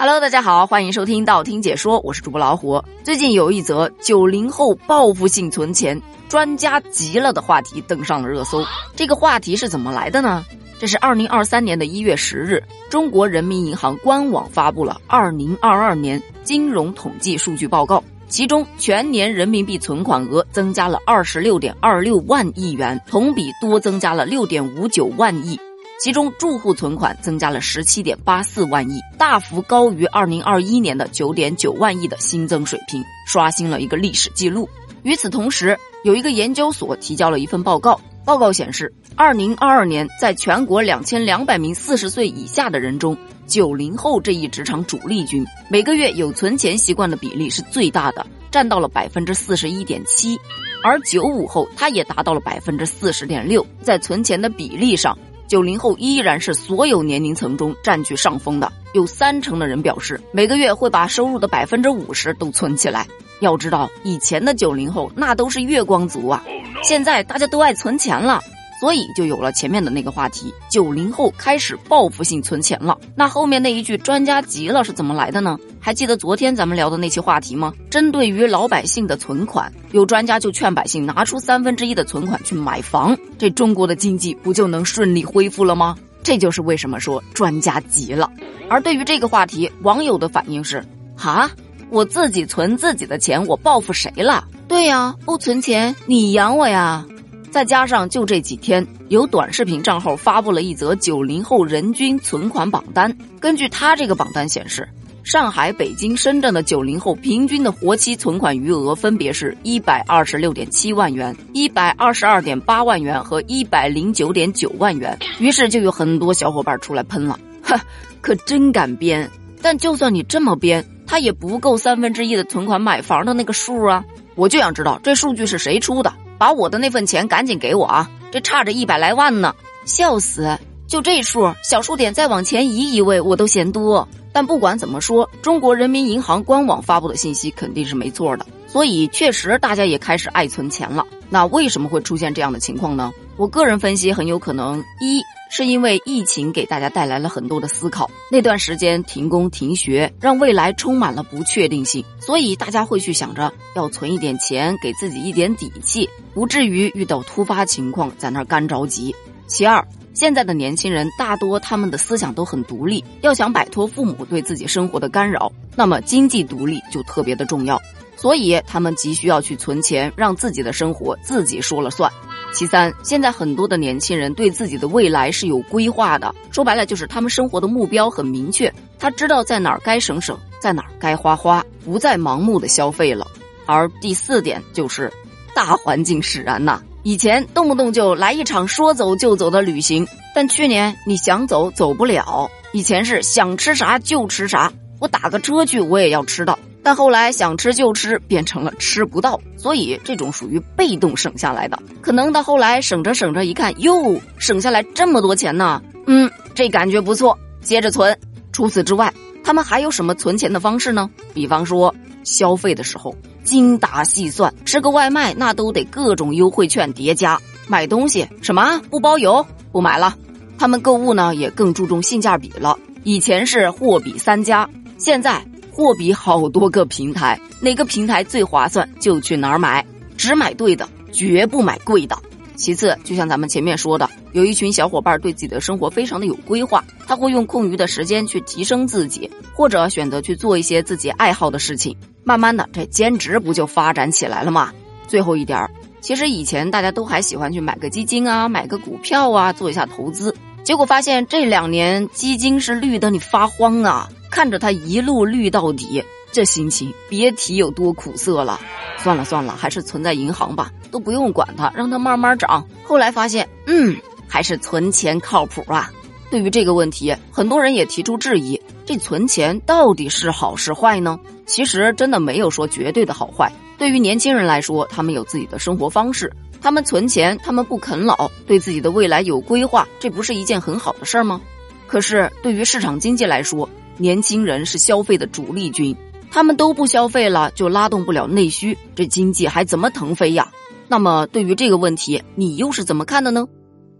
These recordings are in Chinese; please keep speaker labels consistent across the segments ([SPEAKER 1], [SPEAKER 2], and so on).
[SPEAKER 1] Hello，大家好，欢迎收听道听解说，我是主播老虎。最近有一则九零后报复性存钱，专家急了的话题登上了热搜。这个话题是怎么来的呢？这是二零二三年的一月十日，中国人民银行官网发布了二零二二年金融统计数据报告，其中全年人民币存款额增加了二十六点二六万亿元，同比多增加了六点五九万亿。其中住户存款增加了十七点八四万亿，大幅高于二零二一年的九点九万亿的新增水平，刷新了一个历史记录。与此同时，有一个研究所提交了一份报告，报告显示，二零二二年在全国两千两百名四十岁以下的人中，九零后这一职场主力军每个月有存钱习惯的比例是最大的，占到了百分之四十一点七，而九五后他也达到了百分之四十点六，在存钱的比例上。九零后依然是所有年龄层中占据上风的，有三成的人表示每个月会把收入的百分之五十都存起来。要知道，以前的九零后那都是月光族啊，现在大家都爱存钱了。所以就有了前面的那个话题，九零后开始报复性存钱了。那后面那一句“专家急了”是怎么来的呢？还记得昨天咱们聊的那期话题吗？针对于老百姓的存款，有专家就劝百姓拿出三分之一的存款去买房，这中国的经济不就能顺利恢复了吗？这就是为什么说专家急了。而对于这个话题，网友的反应是：哈，我自己存自己的钱，我报复谁了？对呀，不存钱你养我呀。再加上就这几天，有短视频账号发布了一则九零后人均存款榜单。根据他这个榜单显示，上海、北京、深圳的九零后平均的活期存款余额分别是一百二十六点七万元、一百二十二点八万元和一百零九点九万元。于是就有很多小伙伴出来喷了，哈，可真敢编！但就算你这么编，他也不够三分之一的存款买房的那个数啊！我就想知道这数据是谁出的。把我的那份钱赶紧给我啊！这差着一百来万呢，笑死！就这数，小数点再往前移一位我都嫌多。但不管怎么说，中国人民银行官网发布的信息肯定是没错的，所以确实大家也开始爱存钱了。那为什么会出现这样的情况呢？我个人分析，很有可能一。是因为疫情给大家带来了很多的思考，那段时间停工停学，让未来充满了不确定性，所以大家会去想着要存一点钱，给自己一点底气，不至于遇到突发情况在那儿干着急。其二，现在的年轻人大多他们的思想都很独立，要想摆脱父母对自己生活的干扰，那么经济独立就特别的重要，所以他们急需要去存钱，让自己的生活自己说了算。其三，现在很多的年轻人对自己的未来是有规划的，说白了就是他们生活的目标很明确，他知道在哪儿该省省，在哪儿该花花，不再盲目的消费了。而第四点就是，大环境使然呐，以前动不动就来一场说走就走的旅行，但去年你想走走不了，以前是想吃啥就吃啥，我打个车去我也要吃到。但后来想吃就吃，变成了吃不到，所以这种属于被动省下来的。可能到后来省着省着，一看哟，省下来这么多钱呢，嗯，这感觉不错，接着存。除此之外，他们还有什么存钱的方式呢？比方说消费的时候精打细算，吃个外卖那都得各种优惠券叠加。买东西什么不包邮不买了。他们购物呢也更注重性价比了，以前是货比三家，现在。货比好多个平台，哪个平台最划算就去哪儿买，只买对的，绝不买贵的。其次，就像咱们前面说的，有一群小伙伴对自己的生活非常的有规划，他会用空余的时间去提升自己，或者选择去做一些自己爱好的事情。慢慢的，这兼职不就发展起来了吗？最后一点儿，其实以前大家都还喜欢去买个基金啊，买个股票啊，做一下投资，结果发现这两年基金是绿的，你发慌啊。看着它一路绿到底，这心情别提有多苦涩了。算了算了，还是存在银行吧，都不用管它，让它慢慢涨。后来发现，嗯，还是存钱靠谱啊。对于这个问题，很多人也提出质疑：这存钱到底是好是坏呢？其实真的没有说绝对的好坏。对于年轻人来说，他们有自己的生活方式，他们存钱，他们不啃老，对自己的未来有规划，这不是一件很好的事儿吗？可是对于市场经济来说，年轻人是消费的主力军，他们都不消费了，就拉动不了内需，这经济还怎么腾飞呀？那么对于这个问题，你又是怎么看的呢？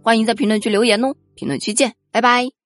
[SPEAKER 1] 欢迎在评论区留言哦，评论区见，拜拜。